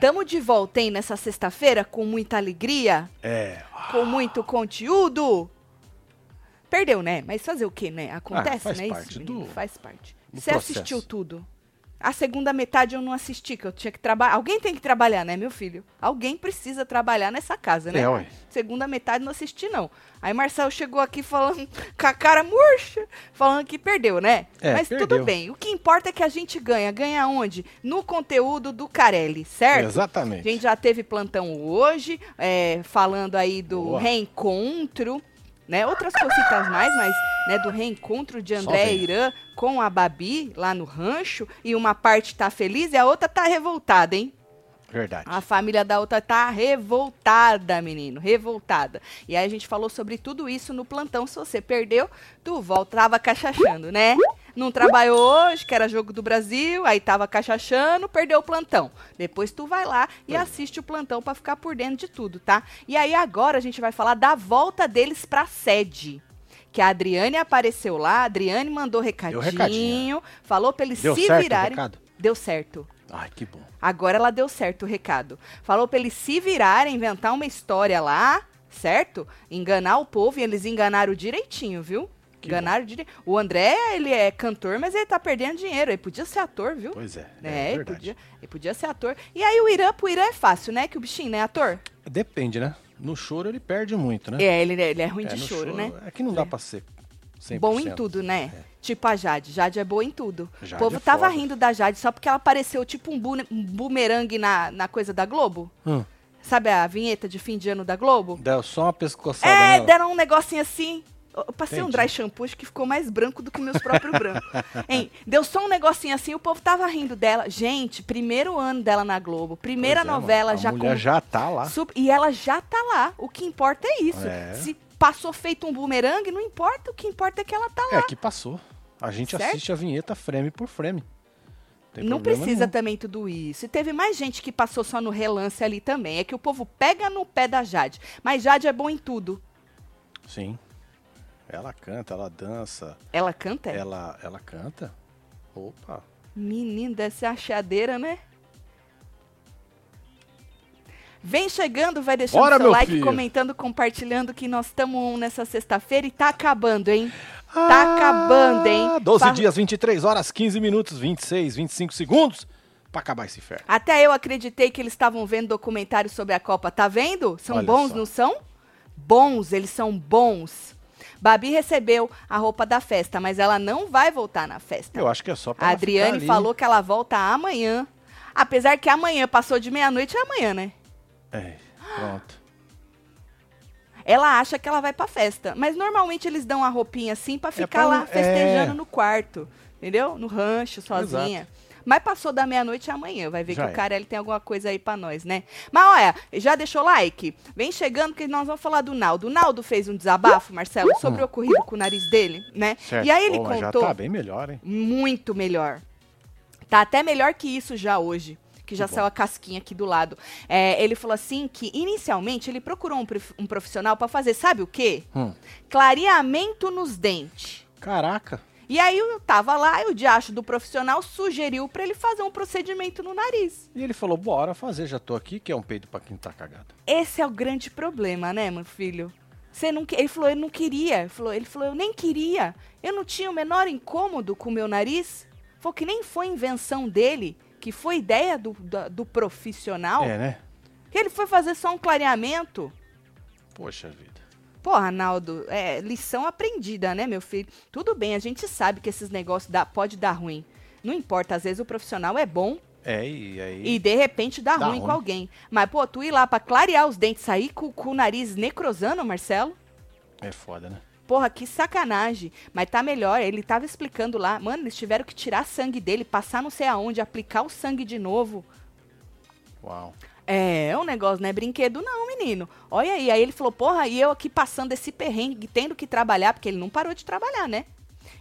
Tamo de volta, hein, nessa sexta-feira, com muita alegria, É. com muito conteúdo. Perdeu, né? Mas fazer o quê, né? Acontece, Ah, faz né? parte isso, do- Faz parte. do Você processo. assistiu tudo? A segunda metade eu não assisti, que eu tinha que trabalhar. Alguém tem que trabalhar, né, meu filho? Alguém precisa trabalhar nessa casa, né? É, ué. Segunda metade não assisti, não. Aí Marcelo chegou aqui falando com a cara murcha, falando que perdeu, né? É, Mas tudo perdeu. bem. O que importa é que a gente ganha. Ganha onde? No conteúdo do Carelli, certo? A Exatamente. gente já teve plantão hoje, é, falando aí do Boa. reencontro, né? Outras cositas mais, mas né, do reencontro de André. Irã com a Babi lá no rancho. E uma parte tá feliz e a outra tá revoltada, hein? Verdade. A família da outra tá revoltada, menino, revoltada. E aí a gente falou sobre tudo isso no plantão. Se você perdeu, tu voltava cachachando, né? Não trabalhou hoje, que era jogo do Brasil, aí tava cachachando, perdeu o plantão. Depois tu vai lá e é. assiste o plantão pra ficar por dentro de tudo, tá? E aí agora a gente vai falar da volta deles pra sede. Que a Adriane apareceu lá, a Adriane mandou recadinho, recadinho. falou pra eles Deu se certo virarem. Deu certo. Ai, que bom. Agora ela deu certo o recado. Falou pra eles se virarem, inventar uma história lá, certo? Enganar o povo e eles enganaram direitinho, viu? Que enganaram direitinho. O André, ele é cantor, mas ele tá perdendo dinheiro. Ele podia ser ator, viu? Pois é. É, É, ele, podia, ele podia ser ator. E aí o Irã, pro Irã é fácil, né? Que o bichinho, né? Ator? Depende, né? No choro ele perde muito, né? É, ele, ele é ruim É, de no choro, né? É que não dá É. pra ser 100%. Bom em tudo, né? Tipo a Jade. Jade é boa em tudo. Jade o povo é tava rindo da Jade só porque ela apareceu tipo um, bu um bumerangue na, na coisa da Globo. Hum, Sabe a vinheta de fim de ano da Globo? deu só uma pescoçada É, nela. deram um negocinho assim. Eu passei um Entendi. dry shampoo acho que ficou mais branco do que meus próprios brancos. Hein, deu só um negocinho assim, o povo tava rindo dela. Gente, primeiro ano dela na Globo, primeira Pois é, novela mano. já A mulher com já tá lá. E ela já tá lá. O que importa é isso. É. Se passou feito um bumerangue, não importa. O que importa é que ela tá lá. É, que passou. A gente Certo? assiste a vinheta frame por frame. Tem não precisa nenhum. também tudo isso. E teve mais gente que passou só no relance ali também. É que o povo pega no pé da Jade. Mas Jade é bom em tudo. Sim. Ela canta, ela dança, Ela canta? é? ela, ela canta. Opa. Menino, deve ser achadeira, né? Vem chegando, vai deixando Bora, seu like, filho. comentando, compartilhando que nós estamos nessa sexta-feira e tá acabando, hein? Tá acabando, hein? 12 Fa- Ah, dias, 23 horas, 15 minutos, 26, 25 segundos pra acabar esse inferno. Até eu acreditei que eles estavam vendo documentário sobre a Copa. Tá vendo? São Olha bons, só. não são? Bons, eles são bons. Babi recebeu a roupa da festa, mas ela não vai voltar na festa. Eu acho que é só pra A Adriane falou que ela volta amanhã. Apesar que amanhã passou de meia-noite, é amanhã, né? É, pronto. Ela acha que ela vai pra festa. Mas normalmente eles dão a roupinha assim pra ficar pra lá não- festejando é. no quarto. Entendeu? No rancho, sozinha. Mas passou da meia-noite é amanhã. Vai ver Já que o é. Carelli tem alguma coisa aí pra nós, né? Mas olha, já deixou like? Vem chegando que nós vamos falar do Naldo. O Naldo fez um desabafo, Marcelo, sobre o ocorrido com o nariz dele, né? Certo. E aí ele Pô, contou já tá bem melhor, hein? muito melhor. Tá até melhor que isso já hoje. Que já bom. saiu a casquinha aqui do lado. É, ele falou assim que, inicialmente, ele procurou um, prof- profissional pra fazer, sabe o quê? Hum. Clareamento nos dentes. Caraca. E aí eu tava lá e o diacho do profissional sugeriu pra ele fazer um procedimento no nariz. E ele falou, bora fazer, já tô aqui, que é um peido pra quem tá cagado. Esse é o grande problema, né, meu filho? Você não, ele falou, ele não queria. Ele falou, ele falou, eu nem queria. Eu não tinha o menor incômodo com o meu nariz. Falou que nem foi invenção dele, que foi ideia do, da- do profissional. É, né? Que ele foi fazer só um clareamento. Poxa vida. Pô, Arnaldo, é lição aprendida, né, meu filho? Tudo bem, a gente sabe que esses negócios dá, pode dar ruim. Não importa, às vezes o profissional é bom É, e aí... e de repente dá, Dá ruim, com ruim. alguém. Mas, pô, tu ir lá pra clarear os dentes, sair com, com o nariz necrosando, Marcelo? É foda, né? Porra, que sacanagem. Mas tá melhor. Ele tava explicando lá. Mano, eles tiveram que tirar sangue dele, passar não sei aonde, aplicar o sangue de novo. Uau. É, é um negócio, não é brinquedo, não, menino. Olha aí. Aí ele falou, porra, e eu aqui passando esse perrengue, tendo que trabalhar, porque ele não parou de trabalhar, né?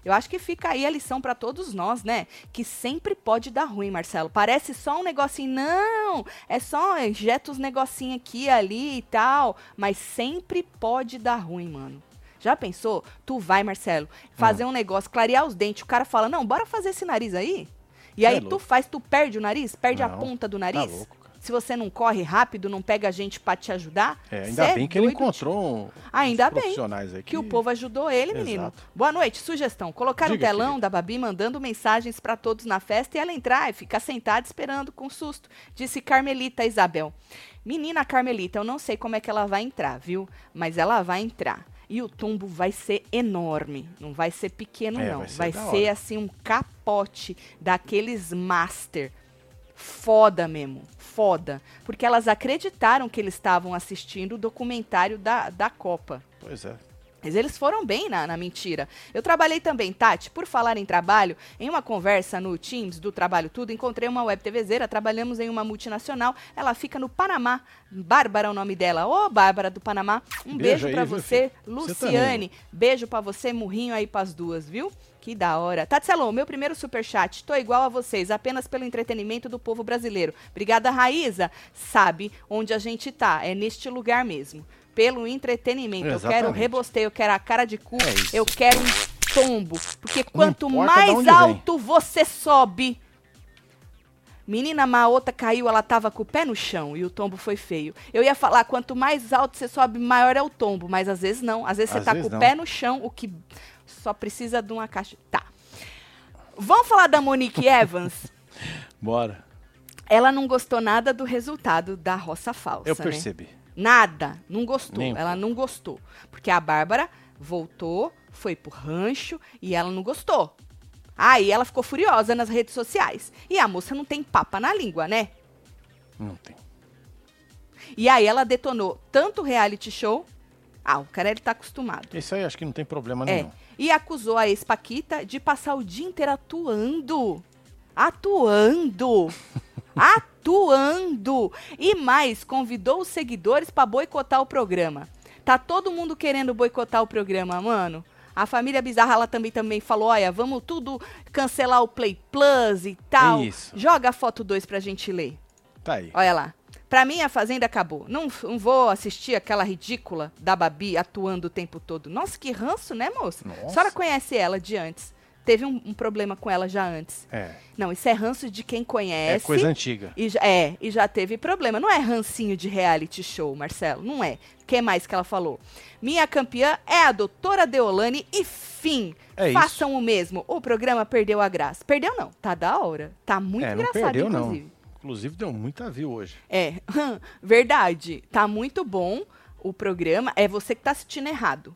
Eu acho que fica aí a lição pra todos nós, né? Que sempre pode dar ruim, Marcelo. Parece só um negocinho, não, é só injeta os negocinhos aqui ali e tal, mas sempre pode dar ruim, mano. Já pensou? Tu vai, Marcelo, fazer um negócio, clarear os dentes, o cara fala: "Não, bora fazer esse nariz aí?" E aí é tu louco. faz, tu perde o nariz, perde a Não, ponta do Tá nariz. louco, cara. Se você não corre rápido, não pega a gente pra te ajudar. É, ainda é bem que ele encontrou um, Ainda bem profissionais aqui. que o povo ajudou ele, menino. Exato. Boa noite. Sugestão: colocar o Diga, telão querido. da Babi mandando mensagens pra todos na festa e ela entrar e ficar sentada esperando com susto, disse Carmelita Isabel. Menina Carmelita, eu não sei como é que ela vai entrar, viu? Mas ela vai entrar. E o tombo vai ser enorme. Não vai ser pequeno, É, não. vai ser Vai ser, assim um capote daqueles master. Foda mesmo, foda. Porque elas acreditaram que eles estavam assistindo o documentário da, da Copa. Pois é. Mas eles foram bem na, na mentira. Eu trabalhei também, Tati, por falar em trabalho, em uma conversa no Teams do Trabalho Tudo, encontrei uma web TVzeira, trabalhamos em uma multinacional, ela fica no Panamá. Bárbara é o nome dela. Ô, Bárbara do Panamá, um Beijo beijo, viu, você. Você Luciane, beijo pra você, murrinho aí pras duas, viu? Que da hora. Tatselo, meu primeiro superchat. Tô igual a vocês, apenas pelo entretenimento do povo brasileiro. Obrigada, Raíza. Sabe onde a gente tá. É neste lugar mesmo. Pelo entretenimento. Eu quero Exatamente. rebosteio, eu quero a cara de cu, É eu quero um tombo. Porque quanto mais onde vem. alto você sobe. Menina Maota caiu, ela tava com o pé no chão e o tombo foi feio. Eu ia falar, quanto mais alto você sobe, maior é o tombo, mas às vezes não. Às vezes você Às tá vezes com o não. pé no chão, o que só precisa de uma caixa. Tá. Vamos falar da Monique Evans? Bora. Ela não gostou nada do resultado da roça falsa. Eu né? Nada, não gostou. Nem ela não gostou. Porque a Bárbara voltou, foi pro rancho e ela não gostou. Aí ela ficou furiosa nas redes sociais. E a moça não tem papa na língua, né? Não tem. E aí ela detonou tanto o reality show. Ah, o cara ele tá acostumado. Isso aí acho que não tem problema É. nenhum. E acusou a ex-Paquita de passar o dia inteiro atuando. Atuando. atuando. E mais, convidou os seguidores pra boicotar o programa. Tá todo mundo querendo boicotar o programa, mano. A família Bizarra ela também, também falou: olha, vamos tudo cancelar o Play Plus e tal. Isso. Joga a foto 2 pra gente ler. Tá aí. Olha lá. Pra mim, a Fazenda acabou. Não, não vou assistir aquela ridícula da Babi atuando o tempo todo. Nossa, que ranço, né, moça? Nossa. A senhora conhece ela de antes. Teve um, um problema com ela já antes. É. Não, isso é ranço de quem É conhece. coisa antiga. E é, e já teve problema. Não é rancinho de reality show, Marcelo. Não é. O que mais que ela falou? Minha campeã é a doutora Deolane e fim. É isso. Façam o mesmo. O programa perdeu a graça. Perdeu não. Tá da hora. Tá muito é, não engraçado, perdeu, inclusive. não. Inclusive deu muita view hoje. É, verdade. Tá muito bom o programa. É você que tá assistindo errado.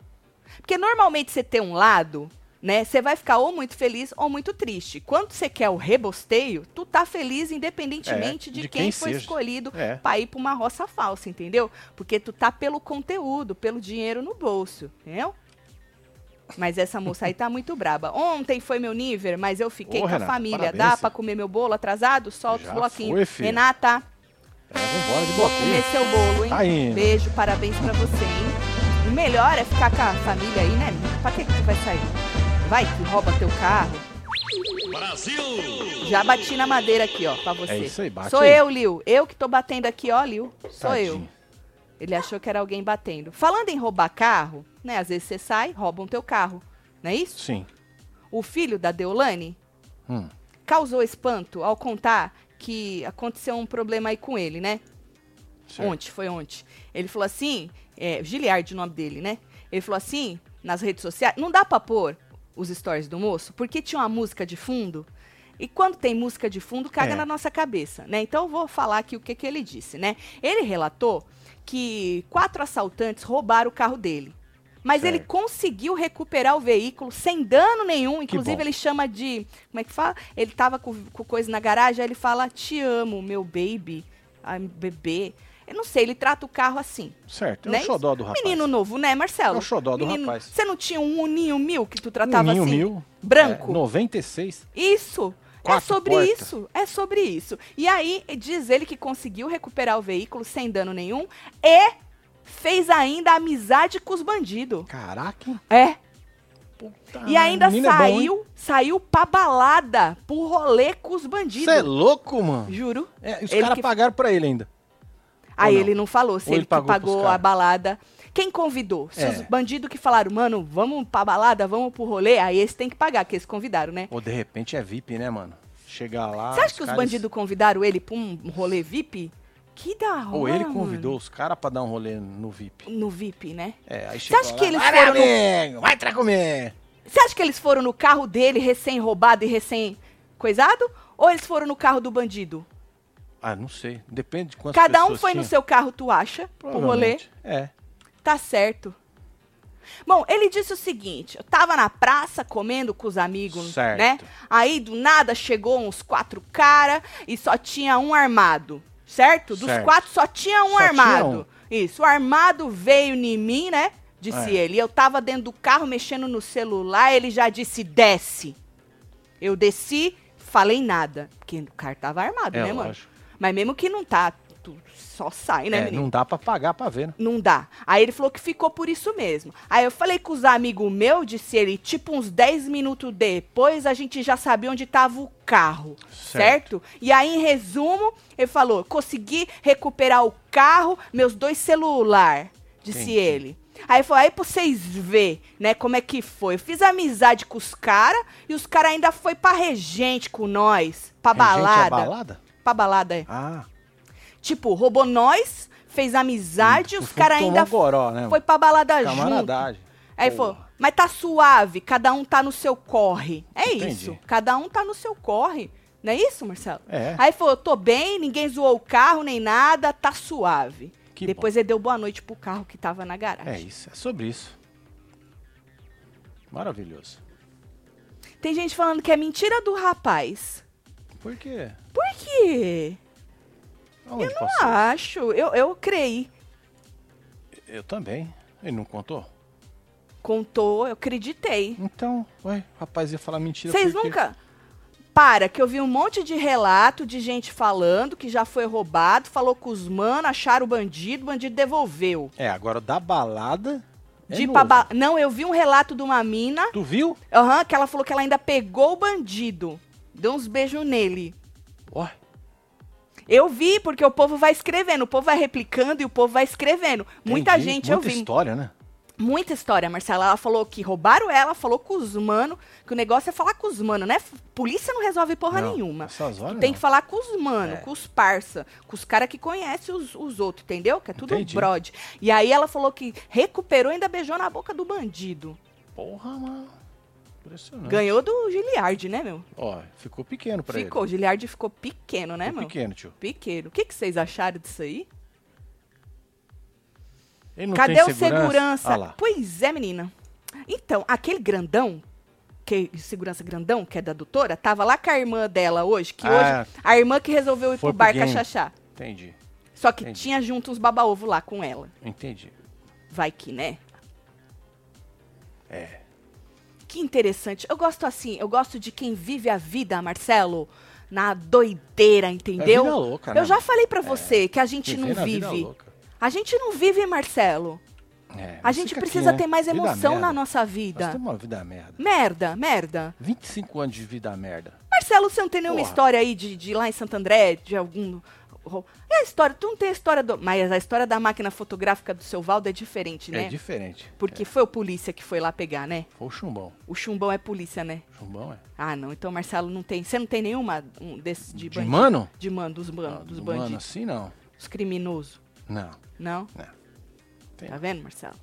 Porque normalmente você tem um lado, né? Você vai ficar ou muito feliz ou muito triste. Quando você quer o rebosteio, tu tá feliz independentemente É, de, de quem, quem foi escolhido É. pra ir pra uma roça falsa, entendeu? Porque tu tá pelo conteúdo, pelo dinheiro no bolso, entendeu? Mas essa moça aí tá muito braba. Ontem foi meu nível, mas eu fiquei Ô, com Renata, a família. parabéns, Dá pra comer meu bolo atrasado? Solta Já os bloquinhos. foi. Renata, É, vambora de Vou bloquinho. comer seu bolo, hein? Tá indo. Beijo, parabéns pra você, hein? O melhor é ficar com a família aí, né? Pra que que tu vai sair? Vai que rouba teu carro. Brasil! Já bati na madeira aqui, ó, pra você. É isso aí, bate Sou aí. eu, Liu. Eu que tô batendo aqui, ó, Liu. Sou eu. Tadinho. Ele achou que era alguém batendo. Falando em roubar carro, né? Às vezes você sai, roubam teu carro. Não é isso? Sim. O filho da Deolane Hum. causou espanto ao contar que aconteceu um problema aí com ele, né? certo. Ontem, foi ontem. Ele falou assim, é, Giliard, o nome dele, né? Ele falou assim, nas redes sociais, não dá pra pôr os stories do moço, porque tinha uma música de fundo. E quando tem música de fundo, caga É. na nossa cabeça, né? Então eu vou falar aqui o que, que ele disse, né? Ele relatou que quatro assaltantes roubaram o carro dele. Mas ele Certo. conseguiu recuperar o veículo sem dano nenhum. Inclusive, ele chama de. Como é que fala? Ele tava com, com coisa na garagem, aí ele fala: Te amo, meu baby. Ai, bebê. Eu não sei, ele trata o carro assim. Certo. É Né o xodó do rapaz. Menino novo, né, Marcelo? É o xodó do Menino- rapaz. Você não tinha um uninho mil que tu tratava Ninho assim? mil. Branco? É, 96. Isso. é Quatro sobre portas. isso. É sobre isso. E aí, diz ele que conseguiu recuperar o veículo sem dano nenhum e fez ainda amizade com os bandidos. Caraca. É. Puta, E ainda menino é bom, saiu, saiu pra balada, pro rolê com os bandidos. Você é louco, mano? Juro. É, os caras que- pagaram pra ele ainda. Aí não? ele não falou se Ou ele, ele que pagou pagou a balada. Quem convidou? Se É. os bandidos que falaram, mano, vamos pra balada, vamos pro rolê, aí esse tem que pagar, que eles convidaram, né? Ou de repente é VIP, né, mano? Chegar lá. Você acha os que os caras- bandidos convidaram ele pra um rolê VIP? Que da hora. Ou ele mano. convidou os caras pra dar um rolê no VIP. No VIP, né? É, aí Você chegou acha lá, que eles "Vai, foram no- amigo, vai entrar comigo. Você acha que eles foram no carro dele, recém-roubado e recém-coisado? Ou eles foram no carro do bandido? Ah, não sei. Depende de quantas Cada um foi no tinha. seu carro, tu acha? O rolê. É. Tá certo. Bom, ele disse o seguinte: eu tava na praça comendo com os amigos, Certo. né? Aí do nada chegou uns quatro cara e só tinha um armado, certo? Dos Certo. quatro só tinha um Só tinha armado. um. Isso, o armado veio em mim, né? Disse É. ele. Eu tava dentro do carro mexendo no celular, ele já disse: desce. Eu desci, falei nada. Porque o cara tava armado, É, né, mano? lógico. Mas mesmo que não tá, tu só sai, né, É, menino? não dá pra pagar pra ver, né? Não dá. Aí ele falou que ficou por isso mesmo. Aí eu falei com os amigos meus, disse ele, tipo uns 10 minutos depois, a gente já sabia onde tava o carro, certo? Certo. E aí, em resumo, ele falou, consegui recuperar o carro, meus dois celular, disse Entendi. ele. Aí falou, aí pra vocês ver, né, como é que foi. Eu fiz amizade com os caras e os caras ainda foi pra regente com nós, pra Regente é balada. Pra balada, é. Ah. Tipo, roubou nós, fez amizade, os caras ainda goró, né? foi pra balada junto. Aí falou, mas tá suave, cada um tá no seu corre. É Entendi. isso, cada um tá no seu corre. Não é isso, Marcelo? É. Aí falou, tô bem, ninguém zoou o carro nem nada, tá suave. Que Depois ele deu boa noite pro carro que tava na garagem. É isso, é sobre isso. Maravilhoso. Tem gente falando que é mentira do rapaz. Por quê? Por quê? Aonde Eu passou? acho, eu, eu creio. Eu também. Ele não contou? Contou, eu acreditei. Então, ué, rapaz ia falar mentira. Vocês nunca. Para, que eu vi um monte de relato de gente falando que já foi roubado, falou com os mano, acharam o bandido, o bandido devolveu. É, agora da balada. É de ba- Não, eu vi um relato de uma mina, Tu viu? aham, que ela falou que ela ainda pegou o bandido. Deu uns beijos nele. Ó, Eu vi, porque o povo vai escrevendo, o povo vai replicando e o povo vai escrevendo. Muita entendi. gente eu Muita vi. história, né? Muita história, Marcela. Ela falou que roubaram ela, falou com os mano, que o negócio é falar com os mano, né? Polícia não resolve porra Não, nenhuma. Horas tem não. que falar com os mano, É. com os parça, com os caras que conhecem os, os outros, entendeu? Que é tudo Entendi. brode. E aí ela falou que recuperou e ainda beijou na boca do bandido. Porra, mano. Impressionante. Ganhou do Giliard, né, meu? Ó, ficou pequeno pra ficou, o Giliard ficou pequeno, né, ele. meu? Ficou pequeno, tio. Pequeno. O que, que vocês acharam disso aí? Ele Cadê o segurança? Ah lá. Pois é, menina. Então, aquele grandão, que segurança grandão, que é da doutora, tava lá com a irmã dela hoje, que Ah, hoje a irmã que resolveu ir pro bar cachachá. Entendi, Só que Entendi. tinha junto uns baba-ovo lá com ela. entendi. Vai que, né? É. Que interessante. Eu gosto assim, eu gosto de quem vive a vida, Marcelo, na doideira, entendeu? É vida louca, né? Eu já falei pra você que a gente não vive. A gente não vive, Marcelo. É, A gente precisa aqui, ter né? mais Vida emoção na nossa Nós vida. temos uma vida merda. Merda, merda. 25 anos de vida merda. Marcelo, você não tem nenhuma Porra. história aí de, de lá em Santo André, de algum. É a história, tu não tem a história do. Mas a história da máquina fotográfica do seu Valdo é diferente, né? É diferente. Porque foi o polícia que foi lá pegar, né? Foi o chumbão. O chumbão é polícia, né? Chumbão é. Ah, não. Então, Marcelo, não tem. Você não tem nenhuma um desse de, De bandido? mano? De mano, dos, ban- Ah, dos do bandidos. Mano, assim não. Os criminosos. Não. Não? Não. Tem. Tá vendo, Marcelo?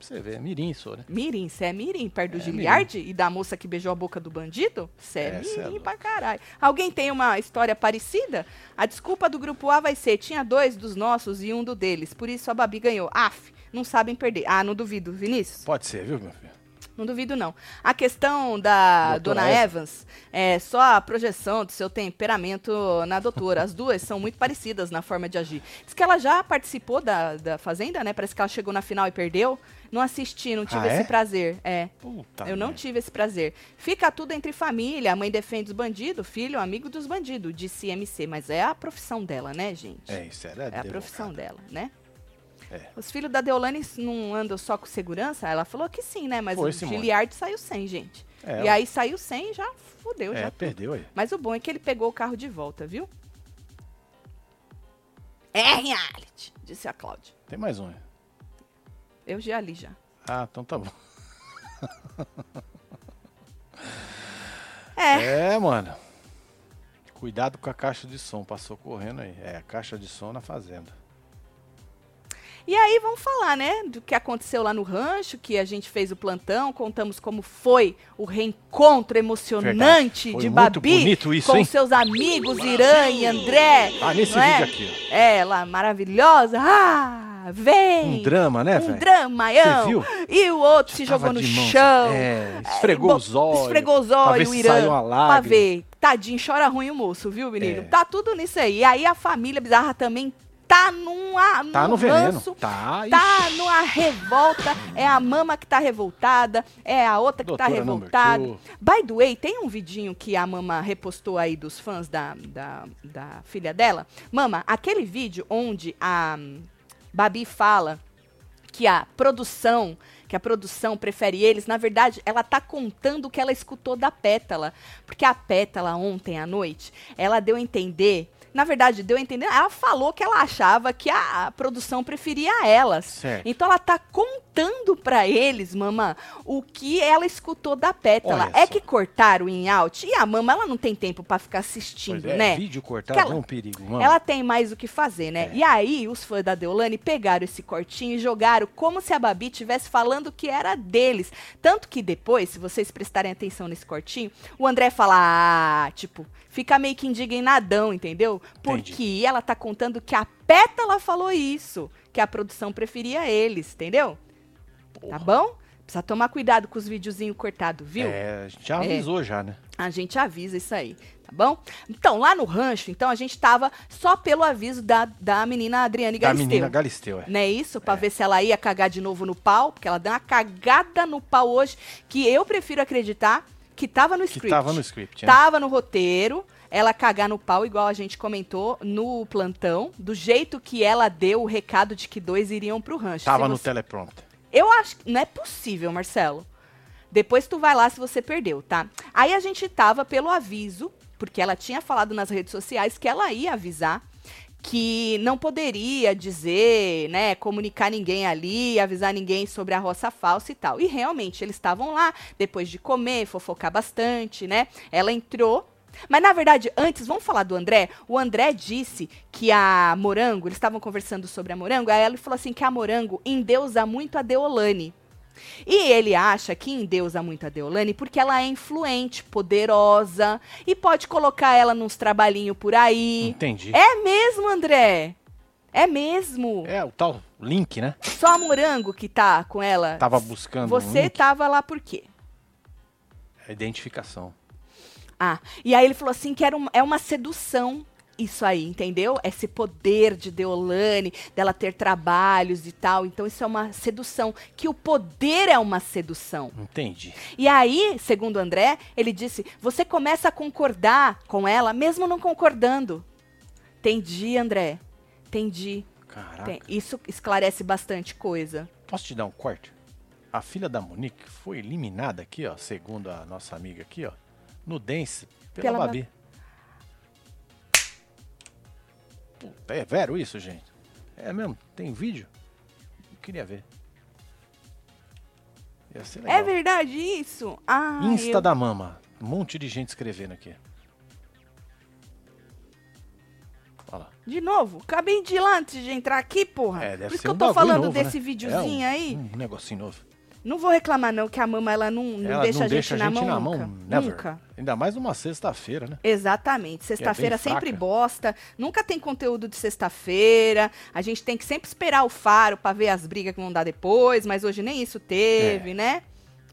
É, pra você ver, é mirim sou, né? Mirim, você é mirim perto do É, Giliard e da moça que beijou a boca do bandido? Você é, É, cê é mirim louco. pra caralho. Alguém tem uma história parecida? A desculpa do grupo A vai ser: tinha dois dos nossos e um do deles. Por isso a Babi ganhou. Af, não sabem perder. Ah, não duvido. Vinícius? Pode ser, viu, meu filho? Não duvido, não. A questão da Doutora Dona Evans é só a projeção do seu temperamento na doutora. As duas são muito parecidas na forma de agir. Diz que ela já participou da, da Fazenda, né? Parece que ela chegou na final e perdeu. Não assisti, não tive Ah, esse é? prazer. É. Puta eu não merda. tive esse prazer. Fica tudo entre família. A mãe defende os bandidos, filho, amigo dos bandidos, disse MC. Mas é a profissão dela, né, gente? É, isso era É a profissão dela, né? É. Os filhos da Deolane não andam só com segurança? Ela falou que sim, né? Mas Foi, o. Giliard saiu sem, gente. É, e aí saiu sem e já fudeu, É, já. perdeu aí. Mas o bom é que ele pegou o carro de volta, viu? É reality, disse a Cláudia. Tem mais um. Eu já li já. Ah, então tá bom. É, É, mano. Cuidado com a caixa de som, passou correndo aí. É, a caixa de som na fazenda. E aí vamos falar, né, do que aconteceu lá no rancho, que a gente fez o plantão, contamos como foi o reencontro emocionante de Babi isso, com hein? seus amigos Irã e André. Ah, nesse é? vídeo aqui, Ela, maravilhosa. Ah, vem! Um drama, né, um velho? dramaião. Você viu? E o outro se Tava jogou no chão. É, esfregou Bo- os olhos. Esfregou os pra olhos, o se Irã. saiu uma Pra lágrima. ver. Tadinho, chora ruim o moço, viu, menino? É. Tá tudo nisso aí. E aí a família bizarra também tá numa, Tá num no veneno. ranço, Tá, Tá ixi. numa revolta. É a mama que tá revoltada. É a outra que tá Doutora number revoltada. By the way, tem um vidinho que a mama repostou aí dos fãs da, da, da filha dela. Mama, aquele vídeo onde a Babi fala que a produção, que a produção prefere eles, na verdade, ela tá contando o que ela escutou da Pétala. Porque a Pétala, ontem à noite, ela deu a entender. Na verdade, deu a entender. Ela falou que ela achava que a, a produção preferia elas. Certo. Então ela tá contando pra eles, mama, o que ela escutou da Pétala. É que cortaram o in-out. E a mama, ela não tem tempo pra ficar assistindo, é, né? vídeo cortado ela- é um perigo, mano. Ela tem mais o que fazer, né? É. E aí, os fãs da Deolane pegaram esse cortinho e jogaram como se a Babi estivesse falando que era deles. Tanto que depois, se vocês prestarem atenção nesse cortinho, o André fala, ah, tipo, fica meio que indignadão, entendeu? Entendi. Porque ela tá contando que a Pétala falou isso, que a produção preferia eles, entendeu? Tá bom? Precisa tomar cuidado com os videozinhos cortados, viu? É, a gente já avisou já, né? A gente avisa isso aí, tá bom? Então, lá no rancho, então, a gente tava só pelo aviso da, da menina Adriane Da Galisteu. menina Galisteu, é. Não é isso? Pra ver se ela ia cagar de novo no pau, porque ela deu uma cagada no pau hoje, que eu prefiro acreditar que tava no Que script. tava no script, né? Tava no roteiro, ela cagar no pau, igual a gente comentou no plantão, do jeito que ela deu o recado de que dois iriam pro rancho. Tava Se no você- teleprompter. Eu acho que não é possível, Marcelo. Depois tu vai lá se você perdeu, tá? Aí a gente tava pelo aviso, porque ela tinha falado nas redes sociais que ela ia avisar que não poderia dizer, né, comunicar ninguém ali, avisar ninguém sobre a roça falsa e tal. E realmente eles estavam lá depois de comer, fofocar bastante, né? Ela entrou mas na verdade, antes, vamos falar do André. O André disse que a Morango, eles estavam conversando sobre a Morango, aí ele falou assim que a Morango endeusa muito a Deolane. E ele acha que endeusa muito a Deolane porque ela é influente, poderosa e pode colocar ela nos trabalhinhos por aí. Entendi. É mesmo, André? É mesmo. É, o tal link, né? Só a Morango que tá com ela. Tava buscando um Você link. tava lá por quê? A identificação. Ah, e aí ele falou assim que era um- é uma sedução isso aí, entendeu? Esse poder de Deolane, dela ter trabalhos e tal. Então isso é uma sedução, que o poder é uma sedução. Entendi. E aí, segundo André, ele disse: você começa a concordar com ela, mesmo não concordando. Entendi, André. Entendi. Caraca. Tem- Isso esclarece bastante coisa. Posso te dar um corte? A filha da Monique foi eliminada aqui, ó, segundo a nossa amiga aqui, ó, no Dance, pela, Pela Ba- Babi. Puta, é vero isso, gente? É mesmo? Tem vídeo? Eu queria ver. É verdade isso? Ah, Insta eu- da Mama. Um monte de gente escrevendo aqui. Olha lá. De novo, acabei de ir lá antes de entrar aqui, porra. É, deve Por isso que eu tô falando novo, desse né? videozinho É um- aí. Um negocinho novo. Não vou reclamar, não, que a mama ela não, não Ela deixa não a gente, deixa a na, gente mão na nunca. mão, never. Nunca. Ainda mais numa sexta-feira, né? Exatamente. Sexta-feira bem sempre bosta. Nunca tem conteúdo de sexta-feira. A gente tem que sempre esperar o faro pra ver as brigas que vão dar depois, mas hoje nem isso É. teve, né?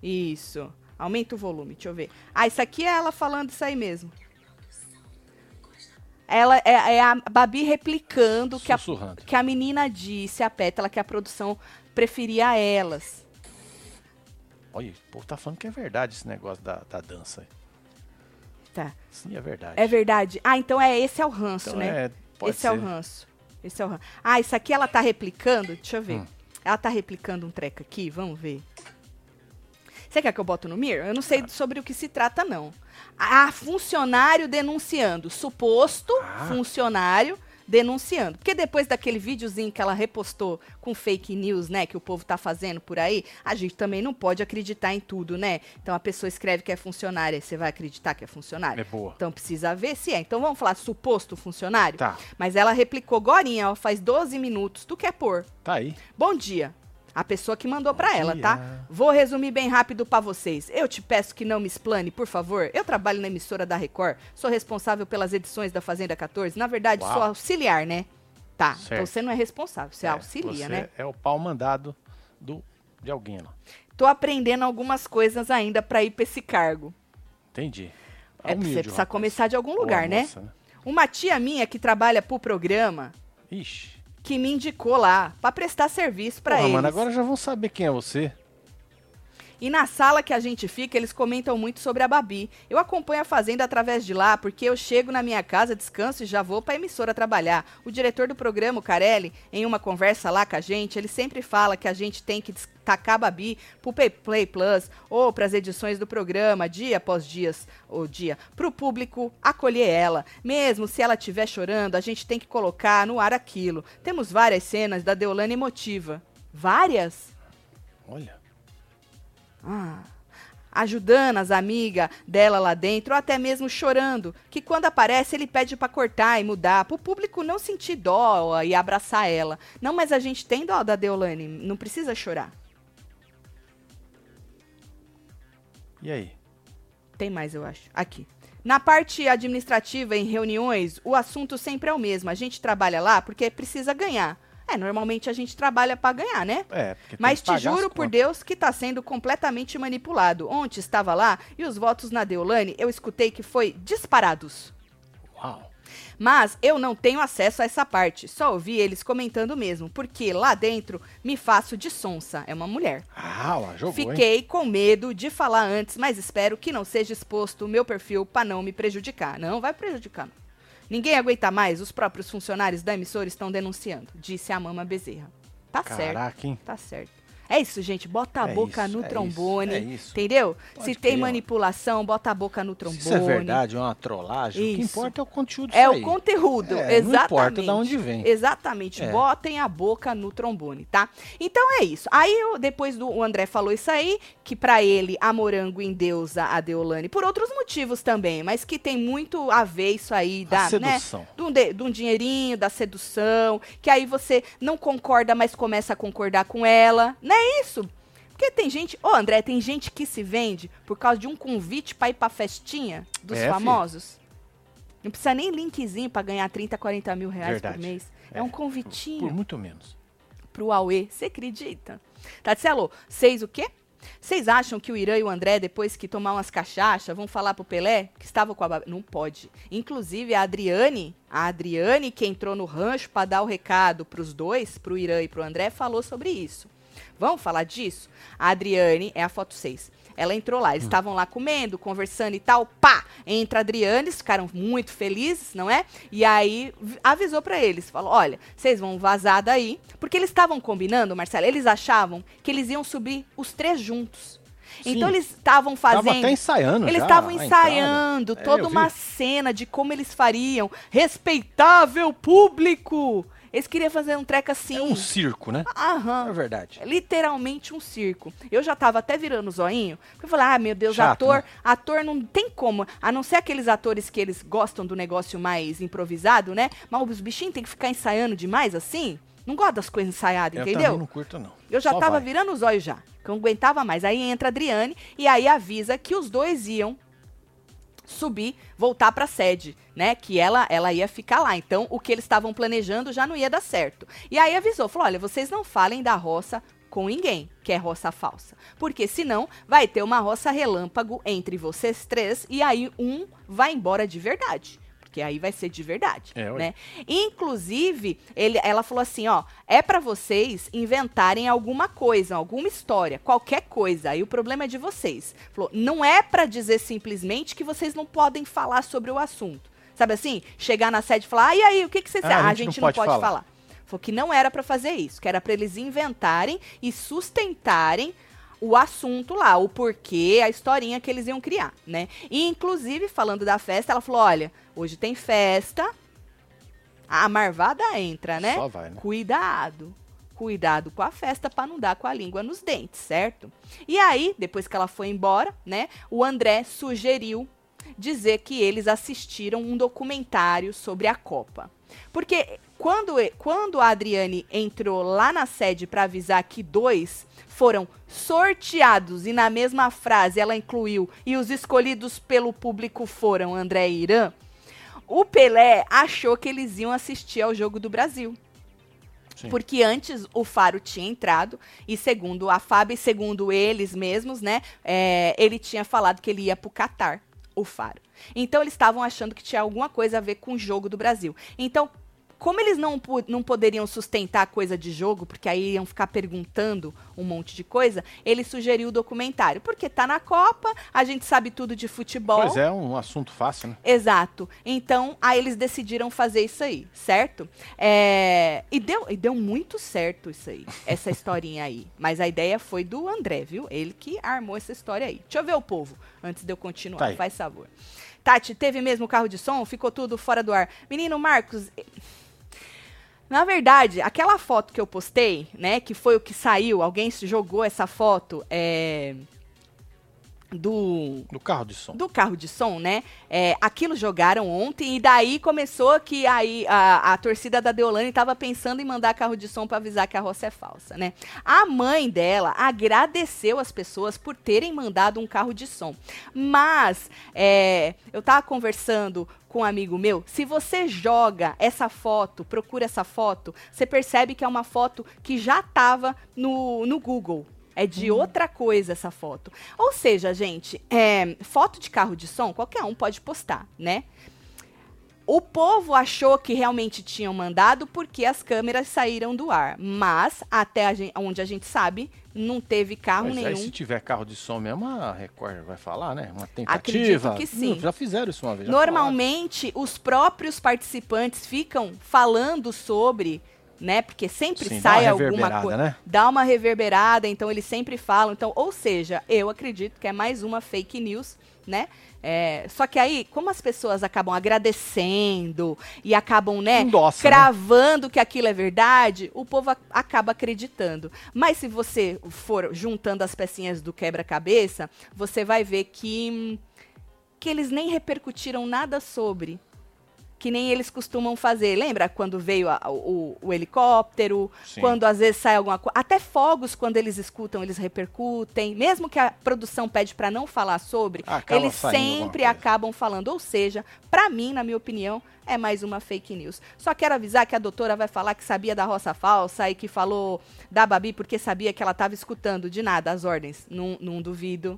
Isso. Aumenta o volume, deixa eu ver. Ah, isso aqui é ela falando isso aí mesmo. Ela é, é a Babi replicando que a, que a menina disse, a Pétala, que a produção preferia elas. Olha, o povo tá falando que é verdade esse negócio da, da dança. Tá. Sim, é verdade. É verdade. Ah, então é esse é o ranço, Então né? é, pode Esse ser. é o ranço. Esse é o ranço. Ah, isso aqui ela tá replicando? Deixa eu ver. Hum. Ela tá replicando um treco aqui, vamos ver. Você quer que eu boto no Mir? Eu não sei sobre o que se trata, não. Ah, funcionário denunciando. Suposto Ah. funcionário denunciando. Porque depois daquele videozinho que ela repostou com fake news, né, que o povo tá fazendo por aí, a gente também não pode acreditar em tudo, né? Então a pessoa escreve que é funcionária, você vai acreditar que é funcionária? É boa. Então precisa ver se é. Então vamos falar suposto funcionário? Tá, Mas ela replicou gorinha, ó, faz 12 minutos. Tu quer pôr? tá aí. Bom dia. A pessoa que mandou pra ela, tá? Vou resumir bem rápido pra vocês. Eu te peço que não me explane, por favor. Eu trabalho na emissora da Record, sou responsável pelas edições da Fazenda 14. Na verdade, Uau. sou auxiliar, né? Tá, Certo. então você não é responsável, você É, auxilia, você né? É o pau mandado do, de alguém lá. Tô aprendendo algumas coisas ainda pra ir pra esse cargo. Entendi. É, Humilde, você precisa rapaz. começar de algum Boa lugar, né? moça, Uma tia minha que trabalha pro programa, Ixi. Que me indicou lá pra prestar serviço pra Porra, eles. mano, agora já vão saber quem é você. E na sala que a gente fica, eles comentam muito sobre a Babi. Eu acompanho a Fazenda através de lá, porque eu chego na minha casa, descanso e já vou pra emissora trabalhar. O diretor do programa, o Carelli, em uma conversa lá com a gente, ele sempre fala que a gente tem que destacar a Babi pro Play Plus ou pras edições do programa, dia após dias, ou dia, pro público acolher ela. Mesmo se ela estiver chorando, a gente tem que colocar no ar aquilo. Temos várias cenas da Deolane emotiva. Várias? Olha. Ah, ajudando as amigas dela lá dentro, ou até mesmo chorando, que quando aparece ele pede pra cortar e mudar, pro público não sentir dó e abraçar ela. Não, mas a gente tem dó da Deolane, não precisa chorar. E aí? Tem mais, eu acho. Aqui. Na parte administrativa, em reuniões, o assunto sempre é o mesmo. A gente trabalha lá porque precisa ganhar. É, normalmente a gente trabalha pra ganhar, né? É, porque tem Mas que te juro por. Deus que tá sendo completamente manipulado. Ontem estava lá e os votos na Deolane eu escutei que foi disparados. Uau. Mas eu não tenho acesso a essa parte, só ouvi eles comentando mesmo, porque lá dentro me faço de sonsa, é uma mulher. Ah, lá, jogou, hein? Fiquei com medo de falar antes, mas espero que não seja exposto o meu perfil pra não me prejudicar. Não vai prejudicar. não. Ninguém aguenta mais, os próprios funcionários da emissora estão denunciando, disse a Mama Bezerra. Tá certo. Caraca, hein? Tá certo. É isso, gente. Bota a É boca isso, no é trombone. isso, é isso. Entendeu? Pode Se tem manipulação, bota a boca no trombone. Se isso é verdade, é uma trollagem, o que Isso. importa é o conteúdo É o conteúdo, É, não exatamente. importa de onde vem. Exatamente. É. Botem a boca no trombone, tá? Então é isso. Aí eu- depois do o André falou isso aí, que pra ele a Morango endeusa a Deolane por outros motivos também, mas que tem muito a ver isso aí A da, né? sedução. De um, de- de um dinheirinho, da sedução, que aí você não concorda, mas começa a concordar com ela. Não é isso? Porque tem gente, ô André, tem gente que se vende por causa de um convite pra ir pra festinha dos É, famosos. Não precisa nem linkzinho pra ganhar 30, 40 mil reais Verdade. por mês. É, É, um Por convitinho muito menos. pro Aue. Você acredita? Tatselo, vocês o quê? Vocês acham que o Irã e o André, depois que tomar umas cachaças, vão falar pro Pelé que estava com a Babi? Não pode. Inclusive, a Adriane, a Adriane que entrou no rancho pra dar o recado pros dois, pro Irã e pro André, falou sobre isso. Vamos falar disso? A Adriane é a foto 6. Ela entrou lá, eles estavam lá comendo, conversando e tal. Pá! Entra a Adriane, eles ficaram muito felizes, não é? E aí avisou pra eles, falou: "Olha, vocês vão vazar daí", porque eles estavam combinando, Marcelo, eles achavam que eles iam subir os três juntos. Sim. Então eles estavam fazendo Tava até ensaiando eles estavam ensaiando É, toda eu vi. uma cena de como eles fariam. Respeitável público! Eles queriam fazer um treco assim. É um circo, né? Aham. É verdade. É literalmente um circo. Eu já tava até virando o zoinho, porque eu falei, ah, meu Deus, Chato, ator, né? ator não tem como, a não ser aqueles atores que eles gostam do negócio mais improvisado, né? Mas os bichinhos tem que ficar ensaiando demais assim. Não gosto das coisas ensaiadas, Eu entendeu? também não curto, não. Eu já Só tava vai. virando os olhos já, que eu não aguentava mais. Aí entra a Adriane e aí avisa que os dois iam subir, voltar pra sede, né? Que ela ela ia ficar lá. Então, o que eles estavam planejando já não ia dar certo. E aí avisou, falou: "Olha, vocês não falem da roça com ninguém, que é roça falsa. Porque senão vai ter uma roça relâmpago entre vocês três e aí um vai embora de verdade. Porque aí vai ser de verdade, É, né? Inclusive, ele, ela falou assim, ó, é pra vocês inventarem alguma coisa, alguma história, qualquer coisa. Aí o problema é de vocês. Falou, não é pra dizer simplesmente que vocês não podem falar sobre o assunto. Sabe assim? Chegar na sede e falar, ah, e aí, o que, que vocês... Ah, Ah, a gente, não pode, falar. Falou que não era pra fazer isso, que era pra eles inventarem e sustentarem o assunto lá, o porquê, a historinha que eles iam criar, né? E, inclusive, falando da festa, ela falou: olha, hoje tem festa. A marvada entra, né? Só vai, né? Cuidado. Cuidado com a festa para não dar com a língua nos dentes, certo? E aí, depois que ela foi embora, né, o André sugeriu dizer que eles assistiram um documentário sobre a Copa. Porque quando, quando a Adriane entrou lá na sede para avisar que dois foram sorteados e na mesma frase ela incluiu e os escolhidos pelo público foram André e Irã, o Pelé achou que eles iam assistir ao jogo do Brasil. Sim. Porque antes o Faro tinha entrado e segundo a Fábio e segundo eles mesmos, né, é, ele tinha falado que ele ia pro Catar, o Faro. Então eles estavam achando que tinha alguma coisa a ver com o jogo do Brasil. Então como eles não, não poderiam sustentar coisa de jogo, porque aí iam ficar perguntando um monte de coisa, ele sugeriu o documentário. Porque tá na Copa, a gente sabe tudo de futebol. Pois é, um assunto fácil, né? Exato. Então, aí eles decidiram fazer isso aí, certo? É... E, deu, e deu muito certo isso aí, essa historinha aí. Mas a ideia foi do André, viu? Ele que armou essa história aí. Deixa eu ver o povo, antes de eu continuar, Tá faz favor. Tati, teve mesmo carro de som? Ficou tudo fora do ar. Menino Marcos, na verdade, aquela foto que eu postei, né, que foi o que saiu, alguém jogou essa foto é, do Do carro de som. do carro de som, né? É, aquilo jogaram ontem e daí começou que aí a, a torcida da Deolane estava pensando em mandar carro de som para avisar que a roça é falsa, né? A mãe dela agradeceu as pessoas por terem mandado um carro de som, mas é, eu tava conversando com um amigo meu, se você joga essa foto, procura essa foto, você percebe que é uma foto que já estava no, no Google, é de outra coisa essa foto. Ou seja, gente, é, foto de carro de som, qualquer um pode postar, né? O povo achou que realmente tinham mandado porque as câmeras saíram do ar. Mas, até a gente, onde a gente sabe, não teve carro Mas aí, nenhum. se tiver carro de som mesmo, a Record vai falar, né? Uma Acredito tentativa. que sim. Hum, já fizeram isso uma vez. Normalmente, os próprios participantes ficam falando sobre, né? Porque sempre Sim, sai uma alguma coisa. né? Dá uma reverberada, então eles sempre falam. Então, ou seja, eu acredito que é mais uma fake news, né? É, só que aí, como as pessoas acabam agradecendo e acabam, né, Endossa, né? cravando que aquilo é verdade, o povo a- acaba acreditando. Mas se você for juntando as pecinhas do quebra-cabeça, você vai ver que que eles nem repercutiram nada sobre. Que nem eles costumam fazer. Lembra quando veio a- o, o helicóptero? Sim. Quando às vezes sai alguma coisa. Até fogos, quando eles escutam, eles repercutem. Mesmo que a produção pede para não falar sobre, Acaba eles sempre acabam falando. Ou seja, para mim, na minha opinião, é mais uma fake news. Só quero avisar que a doutora vai falar que sabia da roça falsa e que falou da Babi porque sabia que ela estava escutando de nada as ordens. Não, não duvido.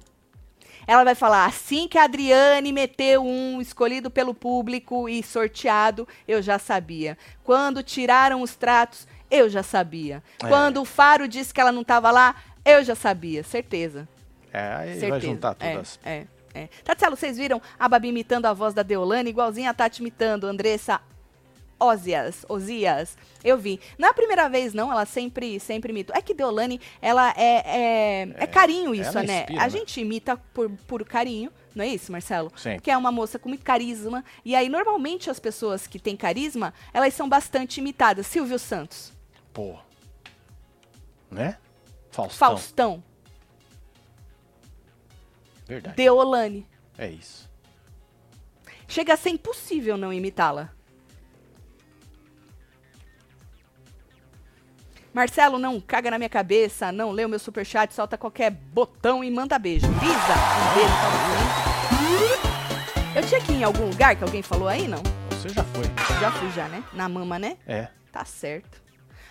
Ela vai falar, assim que a Adriane meteu um escolhido pelo público e sorteado, eu já sabia. Quando tiraram os tratos, eu já sabia. É. Quando o Faro disse que ela não estava lá, eu já sabia, certeza. É, aí certeza. vai juntar é, todas. É, é. Tatielo, vocês viram a Babi imitando a voz da Deolane, igualzinha a Tati imitando Andressa Osias, Osias. Eu vi. Não é a primeira vez, não. Ela sempre, sempre imita. É que Deolane, ela é, é, é carinho isso, né? inspira, a né? gente imita por, por carinho, não é isso, Marcelo? Sim. Que é uma moça com muito carisma. E aí, normalmente, as pessoas que têm carisma, elas são bastante imitadas. Silvio Santos, Pô. Né? Faustão. Faustão, Verdade. Deolane. É isso. Chega a ser impossível não imitá-la. Marcelo, não caga na minha cabeça, não lê o meu superchat, solta qualquer botão e manda beijo. Lisa, um beijo pra você. Eu tinha que ir em algum lugar que alguém falou aí, não? Você já foi. Já fui já, né? Na mama, né? É. Tá certo.